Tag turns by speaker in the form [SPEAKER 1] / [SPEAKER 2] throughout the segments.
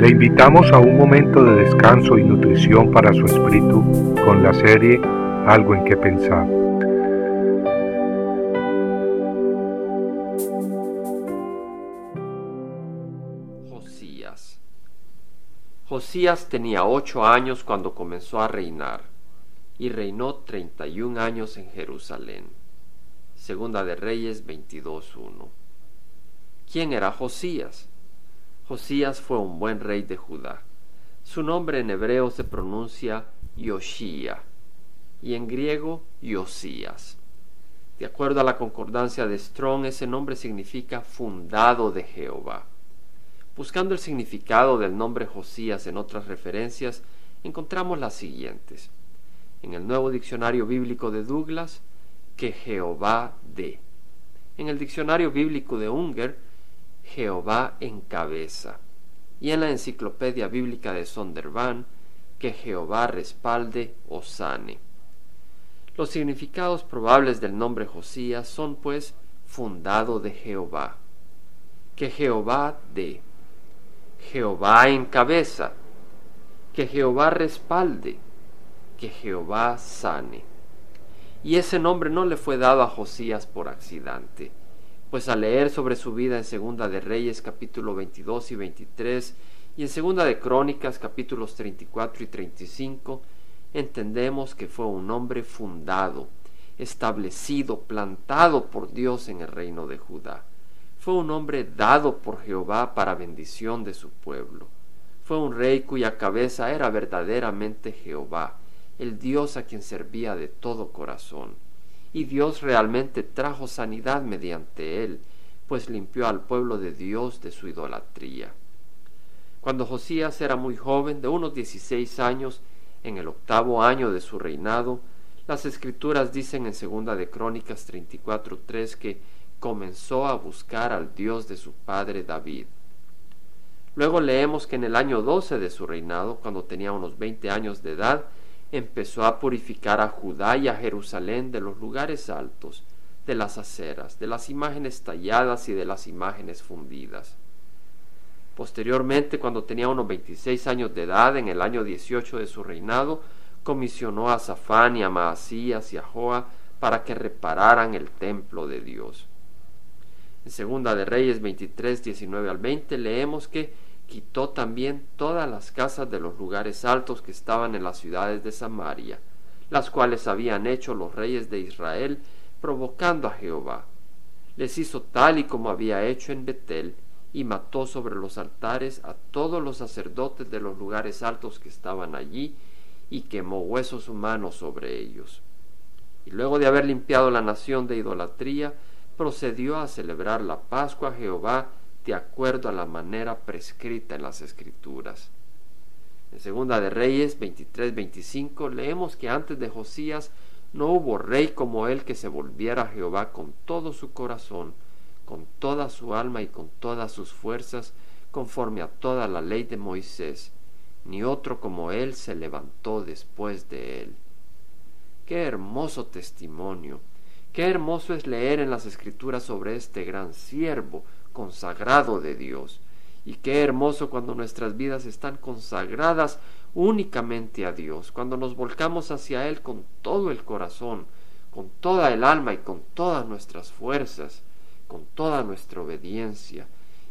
[SPEAKER 1] Le invitamos a un momento de descanso y nutrición para su espíritu con la serie Algo en que pensar.
[SPEAKER 2] Josías Josías tenía ocho años cuando comenzó a reinar y reinó treinta y un años en Jerusalén. Segunda de Reyes 22.1. ¿Quién era Josías? Josías fue un buen rey de Judá. Su nombre en hebreo se pronuncia Yoshia y en griego Yosías. De acuerdo a la concordancia de Strong, ese nombre significa fundado de Jehová. Buscando el significado del nombre Josías en otras referencias, encontramos las siguientes. En el nuevo diccionario bíblico de Douglas, que Jehová dé. En el diccionario bíblico de Unger, Jehová encabeza. Y en la enciclopedia bíblica de Sondervan, que Jehová respalde o sane. Los significados probables del nombre Josías son pues fundado de Jehová, que Jehová dé, Jehová encabeza, que Jehová respalde, que Jehová sane. Y ese nombre no le fue dado a Josías por accidente pues al leer sobre su vida en Segunda de Reyes capítulo 22 y 23 y en Segunda de Crónicas capítulos 34 y 35, entendemos que fue un hombre fundado, establecido, plantado por Dios en el reino de Judá. Fue un hombre dado por Jehová para bendición de su pueblo. Fue un rey cuya cabeza era verdaderamente Jehová, el Dios a quien servía de todo corazón y Dios realmente trajo sanidad mediante él, pues limpió al pueblo de Dios de su idolatría. Cuando Josías era muy joven, de unos dieciséis años, en el octavo año de su reinado, las escrituras dicen en segunda de Crónicas 34:3 que comenzó a buscar al Dios de su padre David. Luego leemos que en el año doce de su reinado, cuando tenía unos veinte años de edad, empezó a purificar a Judá y a Jerusalén de los lugares altos, de las aceras, de las imágenes talladas y de las imágenes fundidas. Posteriormente, cuando tenía unos 26 años de edad, en el año 18 de su reinado, comisionó a Safán y a Maasías y a Joa para que repararan el templo de Dios. En Segunda de Reyes 23, 19 al 20 leemos que quitó también todas las casas de los lugares altos que estaban en las ciudades de Samaria, las cuales habían hecho los reyes de Israel, provocando a Jehová. Les hizo tal y como había hecho en Betel, y mató sobre los altares a todos los sacerdotes de los lugares altos que estaban allí, y quemó huesos humanos sobre ellos. Y luego de haber limpiado la nación de idolatría, procedió a celebrar la Pascua a Jehová de acuerdo a la manera prescrita en las Escrituras. En Segunda de Reyes 23-25 leemos que antes de Josías no hubo rey como él que se volviera a Jehová con todo su corazón, con toda su alma y con todas sus fuerzas, conforme a toda la ley de Moisés, ni otro como él se levantó después de él. Qué hermoso testimonio, qué hermoso es leer en las escrituras sobre este gran siervo, consagrado de Dios. Y qué hermoso cuando nuestras vidas están consagradas únicamente a Dios, cuando nos volcamos hacia Él con todo el corazón, con toda el alma y con todas nuestras fuerzas, con toda nuestra obediencia.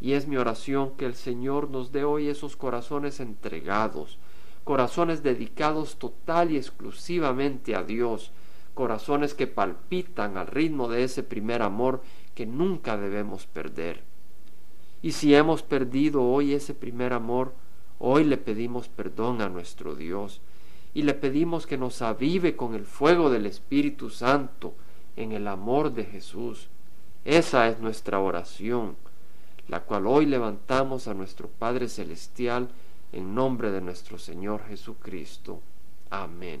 [SPEAKER 2] Y es mi oración que el Señor nos dé hoy esos corazones entregados, corazones dedicados total y exclusivamente a Dios, corazones que palpitan al ritmo de ese primer amor que nunca debemos perder. Y si hemos perdido hoy ese primer amor, hoy le pedimos perdón a nuestro Dios y le pedimos que nos avive con el fuego del Espíritu Santo en el amor de Jesús. Esa es nuestra oración, la cual hoy levantamos a nuestro Padre Celestial en nombre de nuestro Señor Jesucristo. Amén.